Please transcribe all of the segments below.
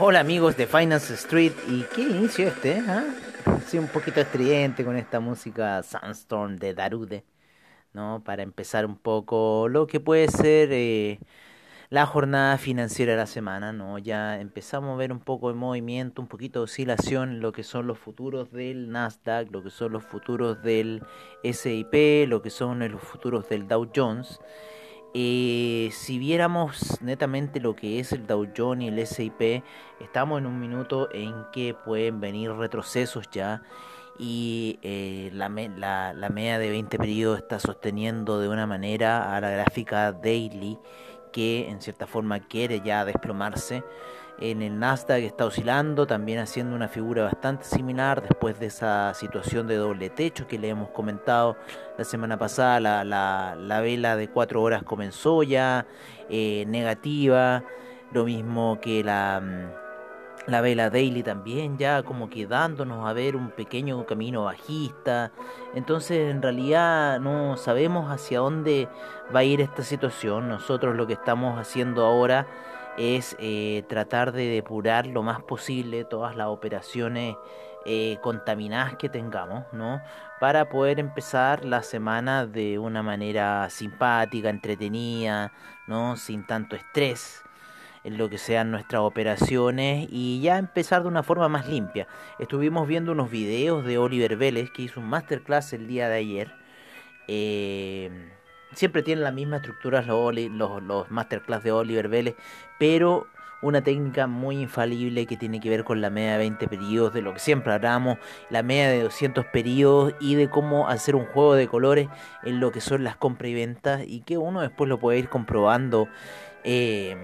Hola amigos de Finance Street y qué inicio este, ¿eh? Sí, un poquito estridente con esta música Sandstorm de Darude, ¿no? Para empezar un poco lo que puede ser eh, la jornada financiera de la semana, ¿no? Ya empezamos a ver un poco de movimiento, un poquito de oscilación en lo que son los futuros del Nasdaq, lo que son los futuros del S&P, lo que son los futuros del Dow Jones. Eh, si viéramos netamente lo que es el Dow Jones y el S&P, estamos en un minuto en que pueden venir retrocesos ya y eh, la, la, la, media de 20 periodos está sosteniendo de una manera a la gráfica daily que en cierta forma quiere ya desplomarse en el Nasdaq está oscilando, también haciendo una figura bastante similar después de esa situación de doble techo que le hemos comentado la semana pasada. La, la, vela de 4 horas comenzó ya eh, negativa, lo mismo que la, mm, la vela daily también ya como que dándonos a ver un pequeño camino bajista. Entonces en realidad no sabemos hacia dónde va a ir esta situación. Nosotros lo que estamos haciendo ahora es eh, tratar de depurar lo más posible todas las operaciones eh, contaminadas que tengamos, ¿no? Para poder empezar la semana de una manera simpática, entretenida, ¿no? Sin tanto estrés en lo que sean nuestras operaciones y ya empezar de una forma más limpia. Estuvimos viendo unos videos de Oliver Vélez que hizo un masterclass el día de ayer. Eh, siempre tienen la misma estructura los, los, los masterclass de Oliver Vélez, pero una técnica muy infalible que tiene que ver con la media de 20 periodos, de lo que siempre hablamos, la media de 200 periodos y de cómo hacer un juego de colores en lo que son las compras y ventas y que uno después lo puede ir comprobando eh,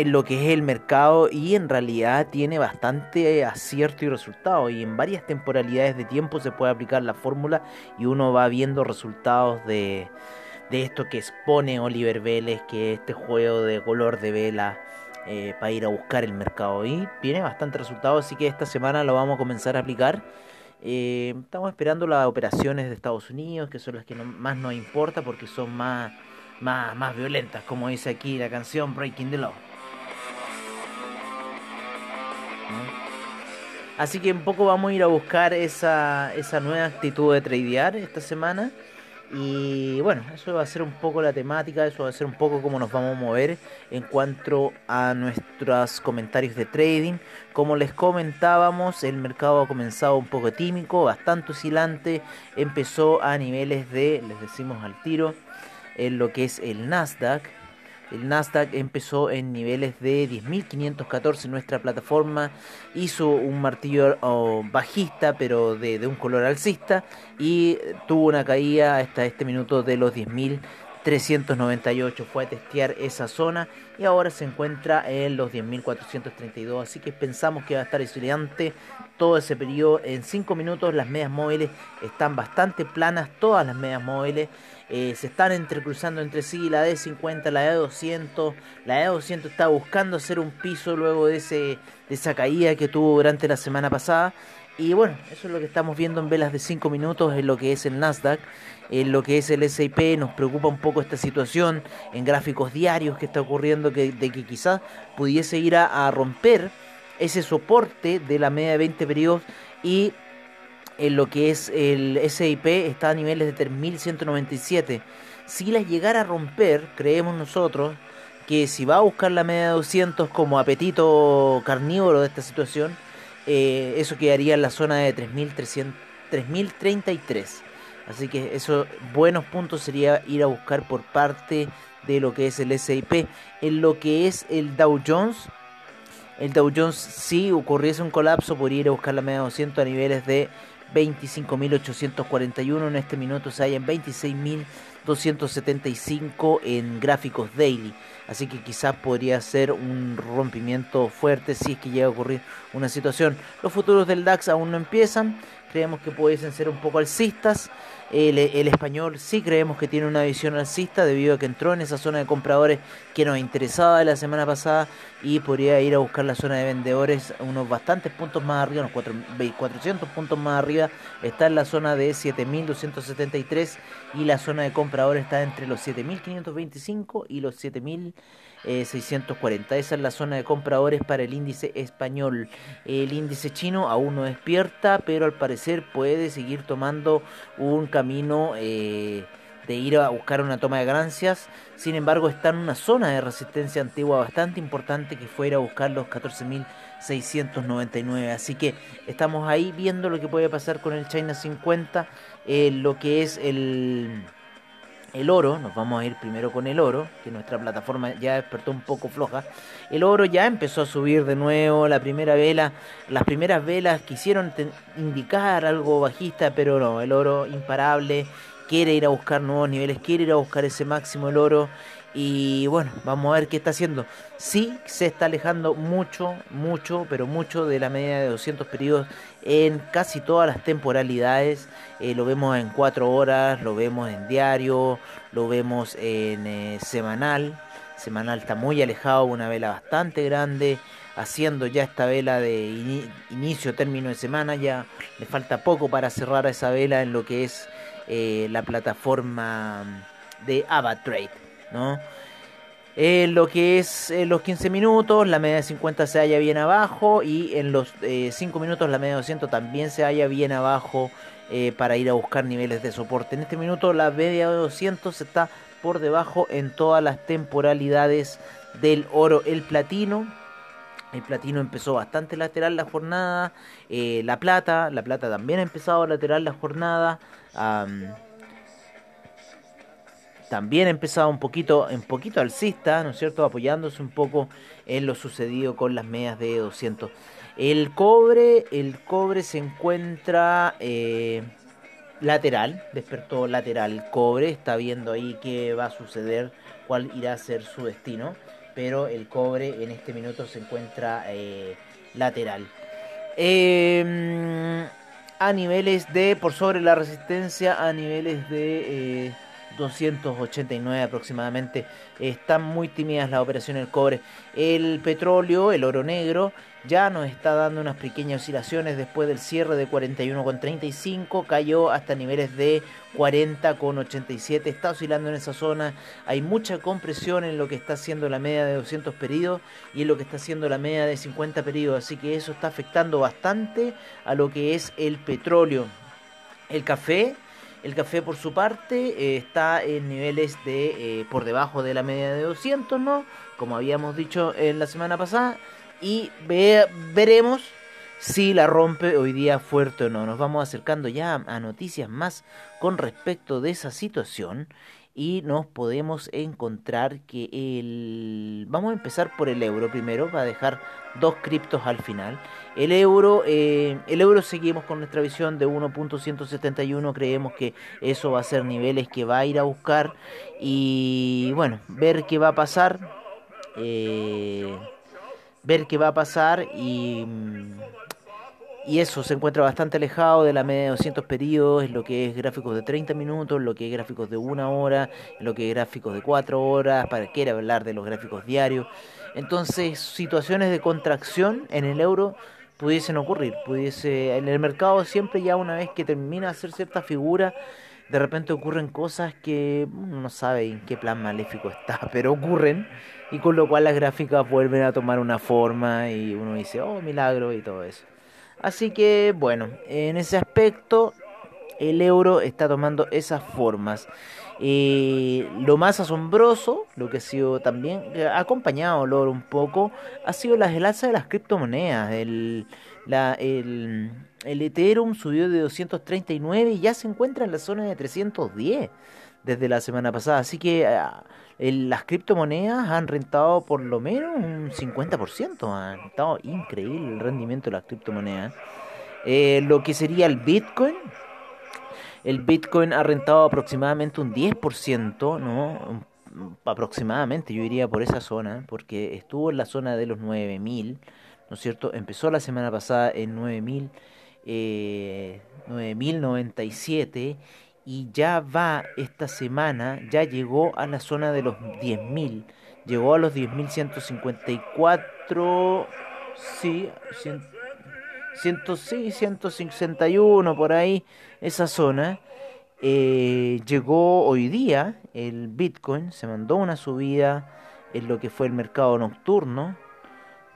en lo que es el mercado y en realidad tiene bastante acierto y resultado y en varias temporalidades de tiempo se puede aplicar la fórmula y uno va viendo resultados de, de esto que expone Oliver Vélez, que es este juego de color de vela eh, para ir a buscar el mercado y tiene bastante resultado así que esta semana lo vamos a comenzar a aplicar. Eh, estamos esperando las operaciones de Estados Unidos, que son las que más nos importa porque son más, más, más violentas, como dice aquí la canción Breaking the Law. Así que un poco vamos a ir a buscar esa, esa nueva actitud de tradear esta semana. Y bueno, eso va a ser un poco la temática, eso va a ser un poco cómo nos vamos a mover en cuanto a nuestros comentarios de trading. Como les comentábamos, el mercado ha comenzado un poco tímico, bastante oscilante, empezó a niveles de, les decimos al tiro, en lo que es el Nasdaq, el Nasdaq empezó en niveles de 10.514 en nuestra plataforma, hizo un martillo bajista pero de, un color alcista. Y tuvo una caída hasta este minuto de los 10.398. Fue a testear esa zona y ahora se encuentra en los 10.432. Así que pensamos que va a estar estudiante todo ese periodo. En 5 minutos las medias móviles están bastante planas, todas las medias móviles. Eh, se están entrecruzando entre sí la D50, la D200. La D200 está buscando hacer un piso luego de, ese, de esa caída que tuvo durante la semana pasada. Y bueno, eso es lo que estamos viendo en velas de 5 minutos en lo que es el Nasdaq, en lo que es el S&P, nos preocupa un poco esta situación en gráficos diarios que está ocurriendo que, de que quizás pudiese ir a, romper ese soporte de la media de 20 periodos y en lo que es el S&P está a niveles de 3.197. Si las llegara a romper, creemos nosotros que si va a buscar la media de 200 como apetito carnívoro de esta situación, eh, eso quedaría en la zona de 3033. Así que esos buenos puntos sería ir a buscar por parte de lo que es el SIP. En lo que es el Dow Jones, el Dow Jones si ocurriese un colapso podría ir a buscar la media 200 a niveles de 25.841. En este minuto se hay en 26.000 275 en gráficos daily. Así que quizás podría ser un rompimiento fuerte si es que llega a ocurrir una situación. Los futuros del DAX aún no empiezan. Creemos que pudiesen ser un poco alcistas. El, español sí creemos que tiene una visión alcista debido a que entró en esa zona de compradores que nos interesaba la semana pasada y podría ir a buscar la zona de vendedores unos bastantes puntos más arriba, unos 400 puntos más arriba. Está en la zona de 7.273 y la zona de compradores está entre los 7.525 y los 7.000. 640. Eh, Esa es la zona de compradores para el índice español. El índice chino aún no despierta, pero al parecer puede seguir tomando un camino eh, de ir a buscar una toma de ganancias. Sin embargo, está en una zona de resistencia antigua bastante importante que fue ir a buscar los 14.699. Así que estamos ahí viendo lo que puede pasar con el China 50, eh, lo que es el el oro, nos vamos a ir primero con el oro, que nuestra plataforma ya despertó un poco floja. El oro ya empezó a subir de nuevo, la primera vela, las primeras velas quisieron indicar algo bajista, pero no, el oro imparable, quiere ir a buscar nuevos niveles, quiere ir a buscar ese máximo el oro y bueno, vamos a ver qué está haciendo. Sí, se está alejando mucho, mucho, pero mucho de la media de 200 periodos en casi todas las temporalidades. Eh, lo vemos en 4 horas, lo vemos en diario, lo vemos en eh, semanal. Semanal está muy alejado, una vela bastante grande, haciendo ya esta vela de inicio, término de semana. Ya le falta poco para cerrar esa vela en lo que es eh, la plataforma de AvaTrade. ¿no? En lo que es los 15 minutos, la media de 50 se halla bien abajo y en los 5 eh, minutos la media de 200 también se halla bien abajo eh, para ir a buscar niveles de soporte. En este minuto la media de 200 está por debajo en todas las temporalidades del oro, el platino. El platino empezó bastante lateral la jornada. Eh, la plata, la plata también ha empezado lateral la jornada también empezado un poquito, un poquito alcista, ¿no es cierto? Apoyándose un poco en lo sucedido con las medias de 200. El cobre, el cobre se encuentra eh, lateral, despertó lateral. El cobre está viendo ahí qué va a suceder, cuál irá a ser su destino. Pero el cobre en este minuto se encuentra eh, lateral. Em, a niveles de, por sobre la resistencia, a niveles de... Eh, 289 aproximadamente. Están muy tímidas las operaciones del cobre. El petróleo, el oro negro, ya nos está dando unas pequeñas oscilaciones después del cierre de 41,35. Cayó hasta niveles de 40,87. Está oscilando en esa zona. Hay mucha compresión en lo que está haciendo la media de 200 periodos y en lo que está haciendo la media de 50 periodos. Así que eso está afectando bastante a lo que es el petróleo. El café el café por su parte eh, está en niveles de eh, por debajo de la media de 200, ¿no? Como habíamos dicho en la semana pasada. Y veremos si la rompe hoy día fuerte o no. Nos vamos acercando ya a noticias más con respecto de esa situación y nos podemos encontrar que el... Vamos a empezar por el euro primero para dejar dos criptos al final. El euro, eh, el euro seguimos con nuestra visión de 1.171, creemos que eso va a ser niveles que va a ir a buscar y bueno, ver qué va a pasar. Eh, ver qué va a pasar y y eso se encuentra bastante alejado de la media de 200 periodos, en lo que es gráficos de 30 minutos, en lo que es gráficos de una hora, en lo que es gráficos de 4 horas, para qué hablar de los gráficos diarios. Entonces, situaciones de contracción en el euro pudiesen ocurrir, pudiese en el mercado siempre ya una vez que termina de hacer cierta figura, de repente ocurren cosas que uno no sabe en qué plan maléfico está, pero ocurren y con lo cual las gráficas vuelven a tomar una forma y uno dice, "Oh, milagro" y todo eso. Así que bueno, en ese aspecto el euro está tomando esas formas. Eh, lo más asombroso, lo que ha sido también, ha acompañado el oro un poco, ha sido la alza de las criptomonedas. El, la, el, el Ethereum subió de 239 y ya se encuentra en la zona de 310 desde la semana pasada. Así que ah, las criptomonedas han rentado por lo menos un 50%. Ha estado increíble el rendimiento de las criptomonedas. Eh, lo que sería el Bitcoin. el Bitcoin ha rentado aproximadamente un 10%, ¿no? Aproximadamente, yo iría por esa zona, porque estuvo en la zona de los 9000, ¿no es cierto? Empezó la semana pasada en 9000, eh, 9097 y ya va esta semana, ya llegó a la zona de los 10.000, llegó a los 10.154, sí, 100, 100, 161 por ahí, esa zona. Eh, llegó hoy día el Bitcoin, se mandó una subida en lo que fue el mercado nocturno,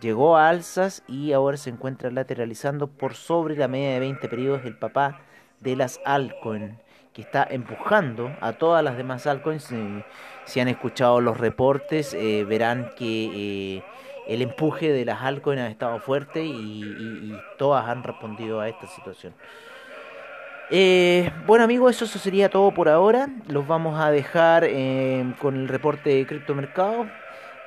llegó a alzas y ahora se encuentra lateralizando por sobre la media de 20 periodos el papá de las altcoins que está empujando a todas las demás altcoins. si han escuchado los reportes, eh, verán que eh, el empuje de las altcoins ha estado fuerte y, todas han respondido a esta situación. Eh, bueno amigos, eso, sería todo por ahora. Los vamos a dejar con el reporte de criptomercado,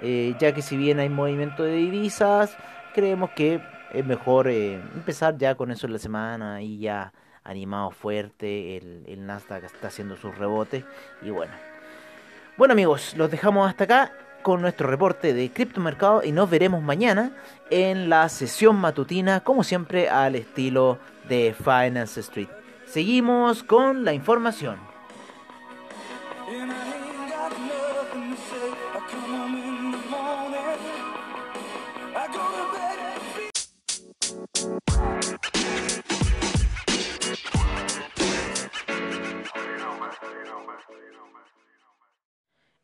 ya que si bien hay movimiento de divisas, creemos que es mejor empezar ya con eso en la semana y ya animado fuerte, el, el Nasdaq está haciendo sus rebotes y bueno. Bueno amigos, los dejamos hasta acá con nuestro reporte de criptomercado y nos veremos mañana en la sesión matutina, como siempre al estilo de Finance Street. Seguimos con la información.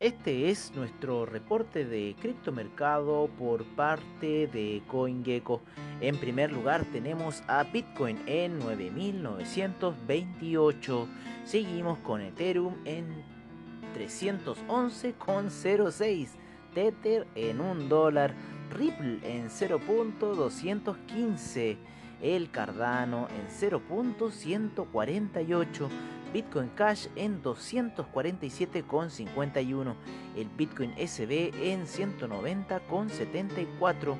Este es nuestro reporte de criptomercado por parte de CoinGecko. En primer lugar tenemos a Bitcoin en 9.928. Seguimos con Ethereum en 311,06. Tether en 1 dólar. Ripple en 0.215. El Cardano en 0.148. Bitcoin Cash en 247,51, el Bitcoin SB en 190,74,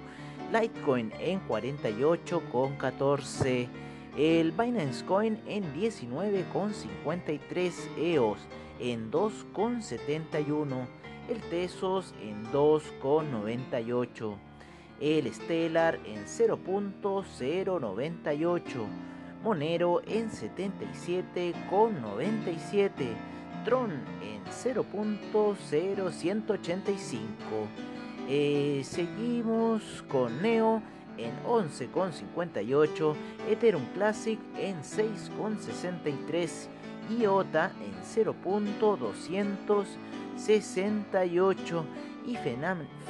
Litecoin en 48,14, el Binance Coin en 19,53 EOS en 2,71, el Tesos en 2,98, el Stellar en 0.098, Monero en 77,97, Tron en 0.0185. Eh, seguimos con Neo en 11,58, Ethereum Classic en 6,63, IOTA en 0.268 y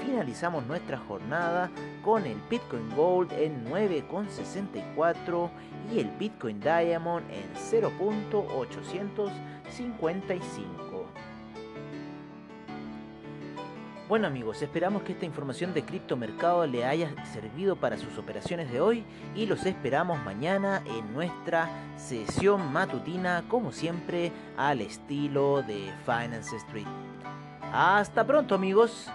finalizamos nuestra jornada con el Bitcoin Gold en 9,64 y el Bitcoin Diamond en 0.855. Bueno amigos, esperamos que esta información de criptomercado le haya servido para sus operaciones de hoy y los esperamos mañana en nuestra sesión matutina como siempre al estilo de Finance Street. Hasta pronto amigos.